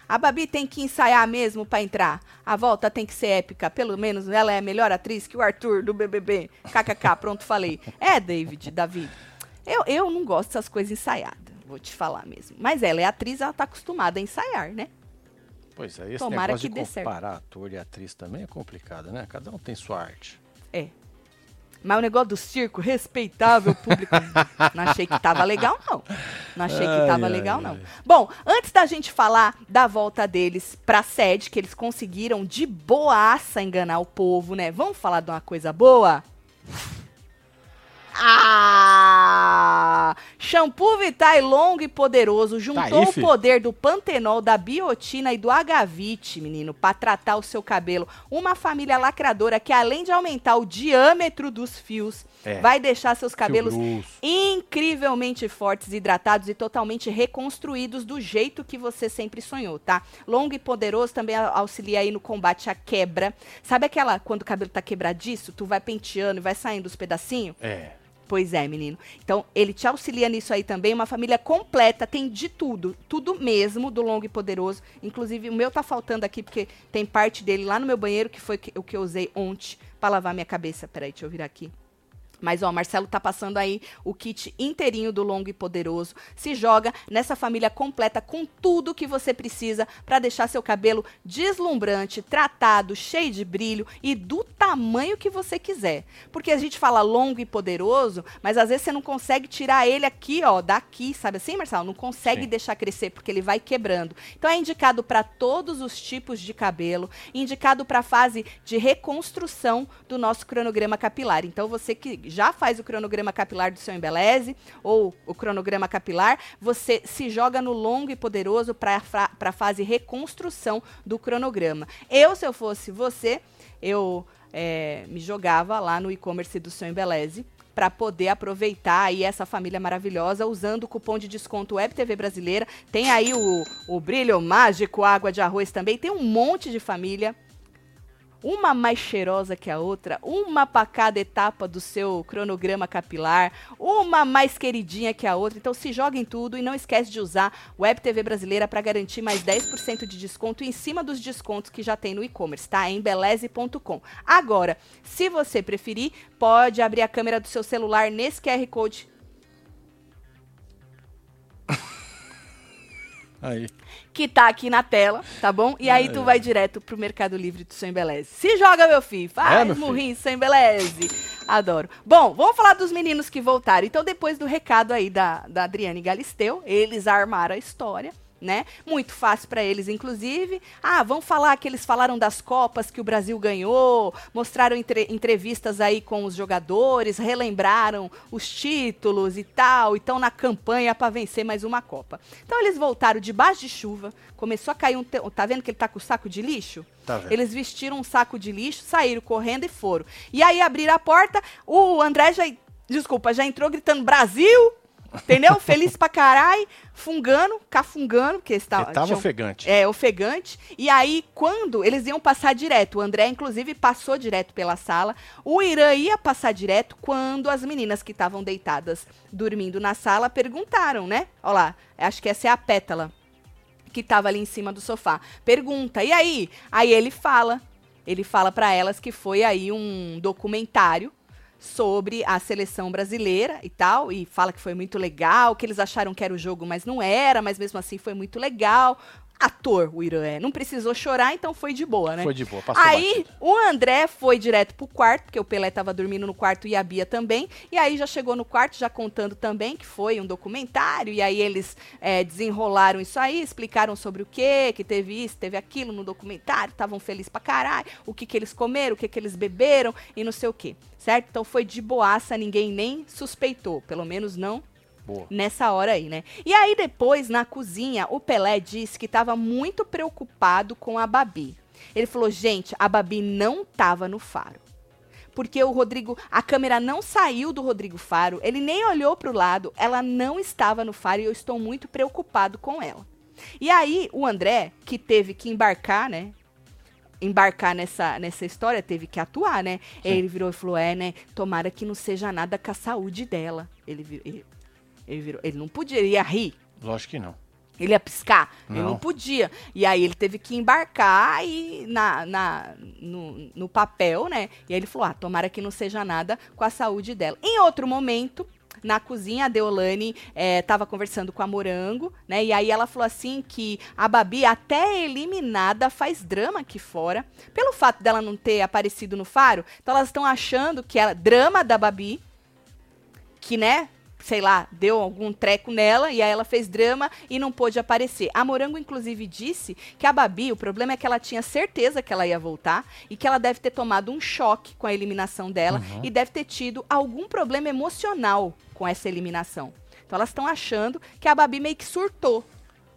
A Babi tem que ensaiar mesmo pra entrar. A volta tem que ser épica. Pelo menos ela é a melhor atriz que o Arthur do BBB. KKK, pronto, falei. É, David, Davi. Eu, eu não gosto dessas coisas ensaiadas. Vou te falar mesmo. Mas ela é atriz, ela tá acostumada a ensaiar, né? Pois é, esse Tomara negócio que de certo. comparar ator e atriz também é complicado, né? Cada um tem sua arte. É. Mas o negócio do circo, respeitável público, não achei que tava legal, não. Não achei que Ai, tava ai, legal, ai. não. Bom, antes da gente falar da volta deles pra sede, que eles conseguiram de boaça enganar o povo, né? Vamos falar de uma coisa boa? Ah! Shampoo Vitae longo e poderoso juntou Tá aí, o poder do pantenol, da biotina e do agavite, menino, pra tratar o seu cabelo. Uma família lacradora que além de aumentar o diâmetro dos fios, É. vai deixar seus cabelos incrivelmente fortes, hidratados e totalmente reconstruídos do jeito que você sempre sonhou, tá? Longo e poderoso também auxilia aí no combate à quebra. Sabe aquela quando o cabelo tá quebradiço, tu vai penteando e vai saindo os pedacinhos? É. Pois é, menino. Então, ele te auxilia nisso aí também. Uma família completa, tem de tudo. Tudo mesmo do longo e poderoso. Inclusive, o meu tá faltando aqui, porque tem parte dele lá no meu banheiro, que foi o que eu usei ontem pra lavar minha cabeça. Peraí, deixa eu virar aqui. Mas, ó, Marcelo tá passando aí o kit inteirinho do longo e poderoso. Se joga nessa família completa com tudo que você precisa para deixar seu cabelo deslumbrante, tratado, cheio de brilho e do tamanho que você quiser. Porque a gente fala longo e poderoso, mas às vezes você não consegue tirar ele aqui, ó, daqui, sabe assim, Marcelo? Não consegue Sim. deixar crescer porque ele vai quebrando. Então é indicado para todos os tipos de cabelo, indicado para fase de reconstrução do nosso cronograma capilar. Então você que já faz o cronograma capilar do seu embeleze ou o cronograma capilar, você se joga no longo e poderoso para a fase reconstrução do cronograma. Eu, se eu fosse você, eu é, me jogava lá no e-commerce do seu embeleze para poder aproveitar aí essa família maravilhosa usando o cupom de desconto Web TV Brasileira. Tem aí o, o brilho mágico, água de arroz também. Tem um monte de família. Uma mais cheirosa que a outra, uma para cada etapa do seu cronograma capilar, uma mais queridinha que a outra. Então se joga em tudo e não esquece de usar Web TV Brasileira para garantir mais 10% de desconto em cima dos descontos que já tem no e-commerce, tá? Em beleze.com. Agora, se você preferir, pode abrir a câmera do seu celular nesse QR Code Aí. Que tá aqui na tela, tá bom? E aí tu vai direto pro Mercado Livre do Embeleze. Se joga, meu filho. Faz É, meu murrinho sem. Adoro. Bom, vamos falar dos meninos que voltaram. Então, depois do recado aí da, da Adriane Galisteu, eles armaram a história. Né? Muito fácil para eles, inclusive. Ah, vamos falar que eles falaram das Copas que o Brasil ganhou, mostraram entre- entrevistas aí com os jogadores, relembraram os títulos e tal, e estão na campanha para vencer mais uma Copa. Então eles voltaram debaixo de chuva, começou a cair um. te- Tá vendo que ele tá com o saco de lixo? Tá vendo. Eles vestiram um saco de lixo, saíram correndo e foram. E aí abriram a porta, o André já. Desculpa, já entrou gritando Brasil! Entendeu? Feliz pra caralho, fungando, cafungando, porque está, Ele tava tinham- ofegante. é, ofegante. E aí, quando eles iam passar direto, o André, inclusive, passou direto pela sala. O Irã ia passar direto quando as meninas que estavam deitadas dormindo na sala perguntaram, né? Olha lá, acho que essa é a pétala que tava ali em cima do sofá. Pergunta, e aí? Aí ele fala, ele fala para elas que foi aí um documentário sobre a seleção brasileira e tal, e fala que foi muito legal, que eles acharam que era o jogo, mas não era, mas mesmo assim foi muito legal. Ator, o Irã é. Não precisou chorar, então foi de boa, né? Foi de boa, passou Aí batido. o André foi direto pro quarto, porque o Pelé tava dormindo no quarto e a Bia também. E aí já chegou no quarto, já contando também que foi um documentário. E aí eles é, desenrolaram isso aí, explicaram sobre o que, que teve isso, teve aquilo no documentário, estavam felizes pra caralho, o que, que eles comeram, o que, que eles beberam e não sei o que. Certo? Então foi de boaça, ninguém nem suspeitou. Pelo menos não Boa. nessa hora aí, né? E aí depois, na cozinha, o Pelé disse que estava muito preocupado com a Babi. Ele falou, gente, a Babi não tava no faro. Porque o Rodrigo, a câmera não saiu do Rodrigo Faro, ele nem olhou para o lado, ela não estava no faro e eu estou muito preocupado com ela. E aí o André, que teve que embarcar, né? Embarcar nessa, nessa história, teve que atuar, né? Ele virou e falou: é, né? Tomara que não seja nada com a saúde dela. Ele, ele, ele virou. Ele não podia, ele ia rir. Lógico que não. Ele ia piscar? Ele Não. não podia. E aí ele teve que embarcar e na, na, no, no papel, né? E aí ele falou: ah, tomara que não seja nada com a saúde dela. Em outro momento. Na cozinha, a Deolane estava conversando com a Morango, né? E aí ela falou assim que a Babi, até eliminada, faz drama aqui fora. Pelo fato dela não ter aparecido no faro, então elas estão achando que ela. Drama da Babi, que, né? Sei lá, deu algum treco nela e aí ela fez drama e não pôde aparecer. A Morango, inclusive, disse que a Babi, o problema é que ela tinha certeza que ela ia voltar e que ela deve ter tomado um choque com a eliminação dela Uhum. e deve ter tido algum problema emocional com essa eliminação. Então elas estão achando que a Babi meio que surtou.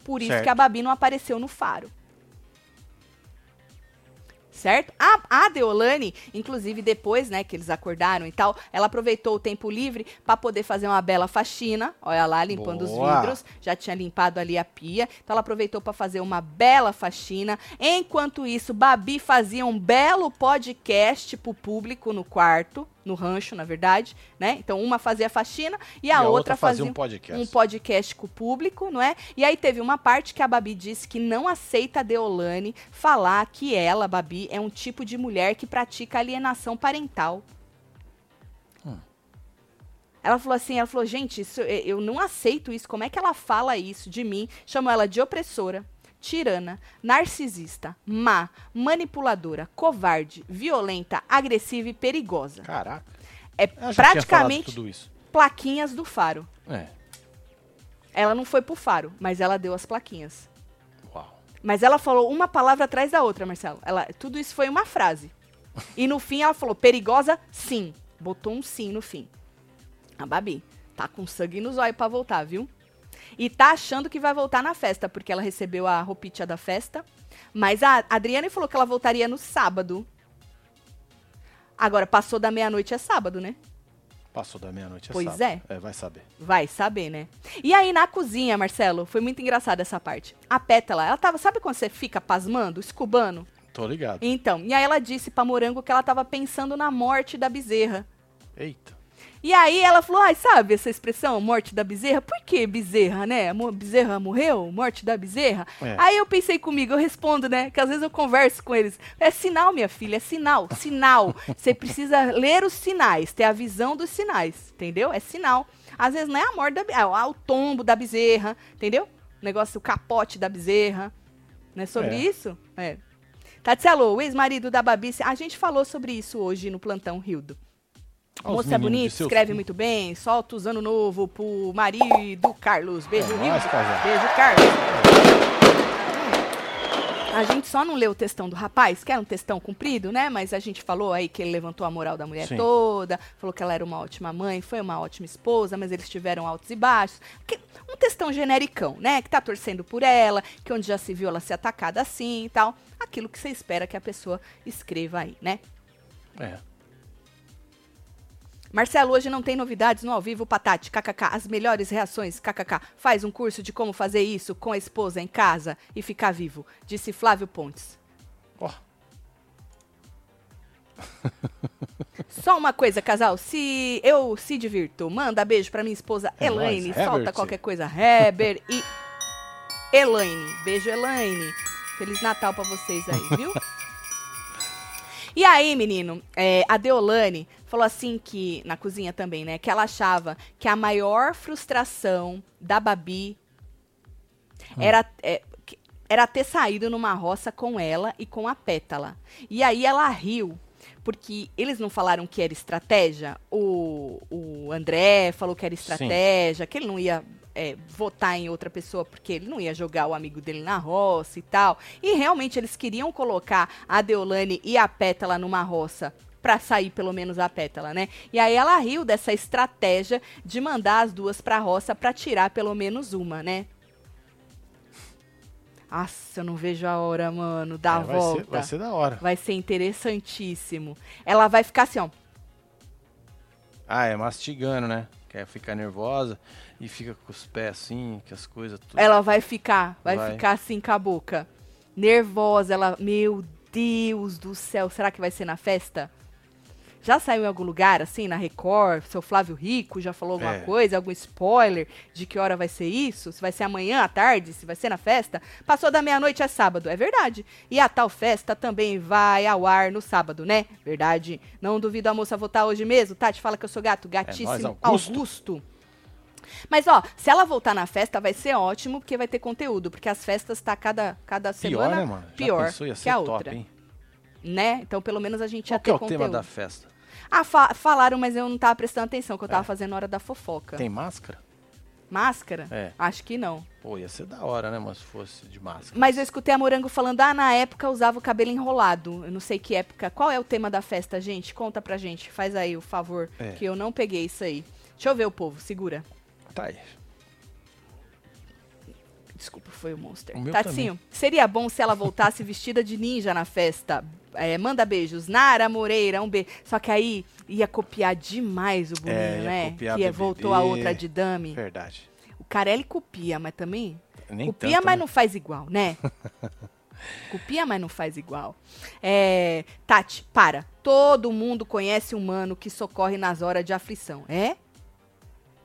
Por isso Certo. que a Babi não apareceu no faro. Certo? A, a Deolane, inclusive depois, né, que eles acordaram e tal, ela aproveitou o tempo livre para poder fazer uma bela faxina. Olha lá, limpando os Boa. vidros. Já tinha limpado ali a pia. Então ela aproveitou para fazer uma bela faxina. Enquanto isso, Babi fazia um belo podcast pro público no quarto, no rancho, na verdade, né? Então uma fazia a faxina e a, outra, fazia um podcast. um podcast com o público, não é? E aí teve uma parte que a Babi disse que não aceita a Deolane falar que ela, Babi, é um tipo de mulher que pratica alienação parental. Hum. Ela falou assim, ela falou, gente, isso, eu eu não aceito isso. Como é que ela fala isso de mim? Chamou ela de opressora, tirana, narcisista, má, manipuladora, covarde, violenta, agressiva e perigosa. Caraca. É praticamente plaquinhas do faro. É. Ela não foi pro faro, mas ela deu as plaquinhas. Uau. Mas ela falou uma palavra atrás da outra, Marcelo. Ela, tudo isso foi uma frase. E no fim ela falou, perigosa, sim. Botou um sim no fim. A Babi tá com sangue nos olhos pra voltar, viu? E tá achando que vai voltar na festa, porque ela recebeu a roupinha da festa. Mas a Adriane falou que ela voltaria no sábado. Agora, passou da meia-noite é sábado, né? Passou da meia-noite. é Pois sábado. é. É, vai saber. Vai saber, né? E aí na cozinha, Marcelo, foi muito engraçada essa parte. A Pétala, ela tava, sabe quando você fica pasmando, escubando? Tô ligado. Então, e aí ela disse pra Morango que ela tava pensando na morte da bezerra. Eita. E aí ela falou, ai, sabe essa expressão, morte da bezerra? Por que bezerra, né? Bezerra morreu? Morte da bezerra? É. Aí eu pensei comigo, eu respondo, né? Que às vezes eu converso com eles. É sinal, minha filha, é sinal, sinal. Você precisa ler os sinais, ter a visão dos sinais, entendeu? É sinal. Às vezes não é a morte da bezerra, é o tombo da bezerra, entendeu? O negócio, o capote da bezerra. Não é sobre É. isso? É. Tatselo, o ex-marido da Babi, a gente falou sobre isso hoje no plantão Rildo. Os Moça de bonita, escreve muito bem. Solta os ano novo pro marido Carlos. Beijo, É casal. Beijo, Carlos. A gente só não leu o textão do rapaz, que era um textão comprido, né? Mas a gente falou aí que ele levantou a moral da mulher Sim. toda, falou que ela era uma ótima mãe, foi uma ótima esposa, mas eles tiveram altos e baixos. Que- um textão genericão, né? Que tá torcendo por ela, que onde já se viu ela ser atacada assim e tal. Aquilo que você espera que a pessoa escreva aí, né? É. Marcelo, hoje não tem novidades no ao vivo, Patate, kkk, as melhores reações, kkk. Faz um curso de como fazer isso com a esposa em casa e ficar vivo, disse Flávio Pontes. Ó. Só uma coisa, casal, se eu se divirto, manda beijo pra minha esposa É Elaine, nóis, solta Herbert. qualquer coisa, Heber e Elaine. Beijo, Elaine. Feliz Natal pra vocês aí, viu? E aí, menino, é, a Deolane falou assim que, na cozinha também, né, que ela achava que a maior frustração da Babi era, é, era ter saído numa roça com ela e com a Pétala. E aí ela riu, porque eles não falaram que era estratégia. O, o André falou que era estratégia, que ele não ia é, votar em outra pessoa porque ele não ia jogar o amigo dele na roça e tal. E realmente eles queriam colocar a Deolane e a Pétala numa roça pra sair pelo menos a pétala, né? E aí ela riu dessa estratégia de mandar as duas pra roça pra tirar pelo menos uma, né? Nossa, eu não vejo a hora, mano, da É, vai, volta. ser, vai ser da hora. Vai ser interessantíssimo. Ela vai ficar assim, ó. Ah, é mastigando, né? Quer ficar nervosa e fica com os pés assim, que as coisas tudo. Ela vai ficar, vai, Vai. ficar assim com a boca. Nervosa, ela. Meu Deus do céu, será que vai ser na festa? Já saiu em algum lugar, assim, na Record? Seu Flávio Rico já falou alguma É. coisa? Algum spoiler de que hora vai ser isso? Se vai ser amanhã à tarde? Se vai ser na festa? Passou da meia-noite é sábado, é verdade. E a tal festa também vai ao ar no sábado, né? Verdade. Não duvido a moça votar hoje mesmo. Tati, fala que eu sou gato. Gatíssimo. nóis, Augusto. Augusto. Mas, ó, se ela voltar na festa, vai ser ótimo, porque vai ter conteúdo. Porque as festas tá cada, cada Pior, semana né, pior que a top, outra. hein? Né? Então, pelo menos a gente Qual ia que ter é o conteúdo. tema da festa? Ah, fa- falaram, mas eu não tava prestando atenção, que eu tava É. fazendo hora da fofoca. Tem máscara? Máscara? É. Acho que não. Pô, ia ser da hora, né, mas se fosse de máscara. Mas eu escutei a Morango falando, ah, na época usava o cabelo enrolado. Eu não sei que época. Qual é o tema da festa, gente? Conta pra gente. Faz aí o favor, É. que eu não peguei isso aí. Deixa eu ver o povo, segura. Tá aí. Desculpa, foi o Monster. O Tatinho, seria bom se ela voltasse vestida de ninja na festa. É, manda beijos. Nara Moreira, um beijo. Só que aí ia copiar demais o Boninho, É, ia né? copiar Que é, BBB. voltou a outra de Dami. Verdade. O Carelli copia, mas também Nem Copia, tanto, mas né? não faz igual, né? Copia, mas não faz igual. É, Tati, para. Todo mundo conhece um mano que socorre nas horas de aflição. É?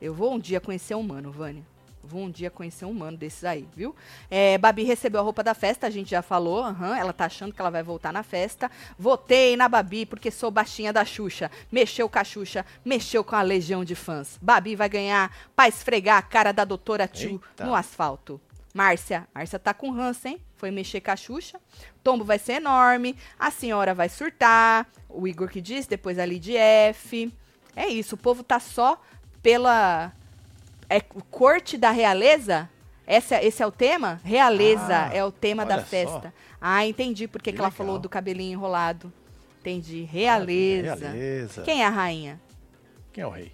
Eu vou um dia conhecer um mano, Vânia. Vou um dia conhecer um mano desses aí, viu? É, Babi recebeu a roupa da festa, a gente já falou. aham, ela tá achando que ela vai voltar na festa. Votei na Babi porque sou baixinha da Xuxa. Mexeu com a Xuxa, mexeu com a legião de fãs. Babi vai ganhar pra esfregar a cara da doutora Tio no asfalto. Márcia, Márcia tá com ranço, hein? Foi mexer com a Xuxa. O tombo vai ser enorme. A senhora vai surtar. O Igor que disse, depois a Lid F. É isso, o povo tá só pela. É corte da realeza? Esse é, esse é o tema? Realeza Ah, é o tema da olha só. festa. Ah, entendi porque que, Que ela falou do cabelinho enrolado. Entendi. Realeza. Realeza. Quem é a rainha? Quem é o rei?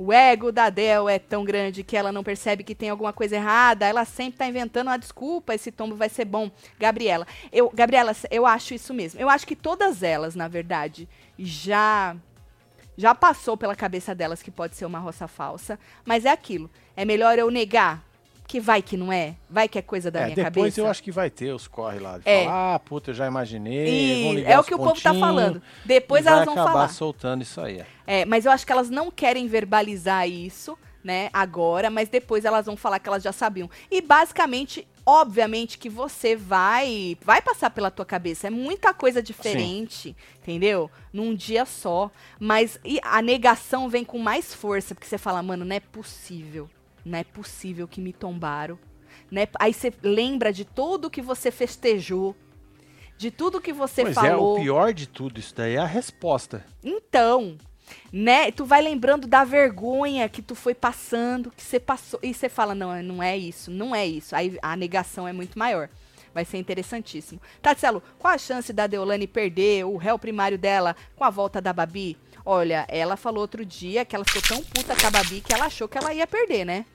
O ego da Del é tão grande que ela não percebe que tem alguma coisa errada. Ela sempre tá inventando uma desculpa. Esse tombo vai ser bom. Gabriela, eu, Gabriela, eu acho isso mesmo. Eu acho que todas elas, na verdade, já já passou pela cabeça delas que pode ser uma roça falsa. Mas é aquilo. É melhor eu negar que vai que não é, vai que é coisa da é, minha depois cabeça. eu acho que vai ter os corre lá. De É. falar, ah, puta, eu já imaginei. E é o que o povo tá falando. Depois elas vai vão acabar falar. soltando isso aí. é. É, mas eu acho que elas não querem verbalizar isso, né, agora, mas depois elas vão falar que elas já sabiam. E basicamente, obviamente que você vai vai passar pela tua cabeça, é muita coisa diferente, entendeu? Num dia só, mas e a negação vem com mais força, porque você fala, mano, não é possível. Não é possível que me tombaram. Né? Aí você lembra de tudo que você festejou, de tudo que você pois é, falou. o pior de tudo, isso daí é a resposta. Então, né? Tu vai lembrando da vergonha que tu foi passando, que você passou. E você fala, não, não é isso, não é isso. Aí a negação é muito maior. Vai ser interessantíssimo. Tatselo, qual a chance da Deolane perder o réu primário dela com a volta da Babi? Olha, ela falou outro dia que ela ficou tão puta com a Babi que ela achou que ela ia perder, né?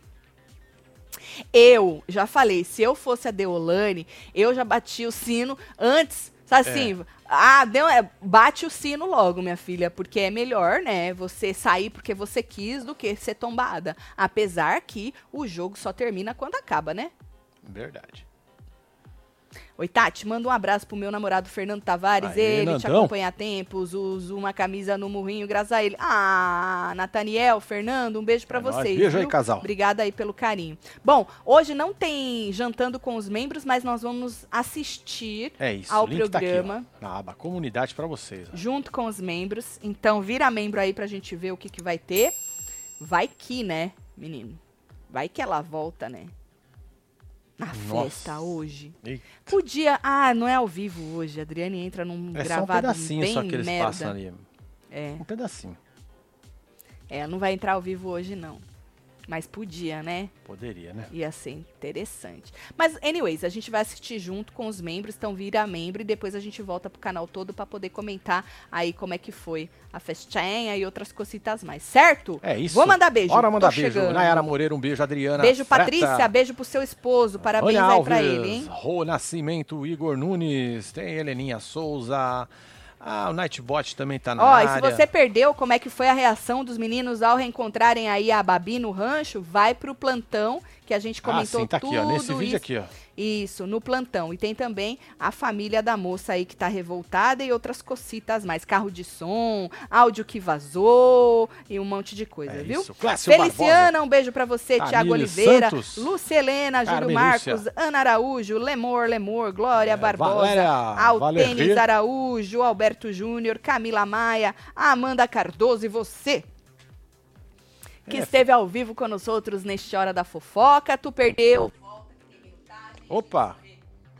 Eu já falei, se eu fosse a Deolane, eu já bati o sino antes, sabe assim? Ah, deu, é, bate o sino logo, minha filha, porque é melhor, né, você sair porque você quis do que ser tombada. Apesar que o jogo só termina quando acaba, né? Verdade. Oi, Tati, manda um abraço pro meu namorado Fernando Tavares. Aê, ele te Nandão. acompanha há tempos, usa uma camisa no murrinho, graças a ele. Ah, Nathaniel, Fernando, um beijo pra É vocês. Beijo aí, casal. Obrigada aí pelo carinho. Bom, hoje não tem jantando com os membros, mas nós vamos assistir É isso. Ao programa. Tá aqui, ó, na aba comunidade pra vocês. ó. junto com os membros. Então, vira membro aí pra gente ver o que, que vai ter. Vai que, né, menino? Vai que ela volta, né? Na Nossa. festa hoje. Eita. Podia. Ah, não é ao vivo hoje. A Adriane entra num É só um gravado pedacinho bem só que eles merda. passam ali. É, Um pedacinho. é, não vai entrar ao vivo hoje, não. Mas podia, né? Poderia, né? Ia ser interessante. Mas, anyways, a gente vai assistir junto com os membros, então vira membro e depois a gente volta pro canal todo pra poder comentar aí como é que foi a festinha e outras cositas mais, certo? É isso. Vou mandar beijo. Bora mandar Tô beijo. chegando. Nayara Moreira, um beijo. Adriana. Beijo, Freta. Patrícia. Beijo pro seu esposo. Parabéns Vânia aí pra Alves, ele, hein? Rô Nascimento, Igor Nunes, tem Heleninha Souza. Ah, o Nightbot também tá na Ó, e área. se você perdeu como é que foi a reação dos meninos ao reencontrarem aí a Babi no rancho, vai pro plantão, que a gente ah, comentou sim, tá tudo aqui, ó. Nesse vídeo isso. aqui, ó. Isso, no plantão. E tem também a família da moça aí que tá revoltada e outras cocitas mais. Carro de som, áudio que vazou e um monte de coisa, É viu? isso. Feliciana, um beijo pra você, Camille Tiago Oliveira, Santos. Lúcia Helena, Júlio Marcos. Ana Araújo, Lemor, Lemor, Glória Barbosa, Valéria. Araújo, Alberto Júnior, Camila Maia, Amanda Cardoso e você. Que É. esteve ao vivo com nós outros neste Hora da Fofoca. Tu perdeu. Opa!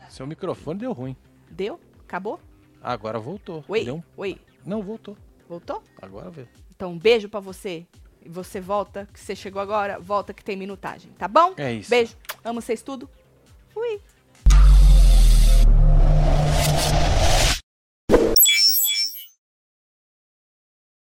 Seu microfone deu ruim. Deu? Acabou? Agora voltou. Oi, Deu um- oi. Não, voltou. Voltou? Agora veio. Então, um beijo pra você. E você volta, que você chegou agora, volta que tem minutagem, tá bom? É isso. Beijo. Amo vocês tudo. Fui.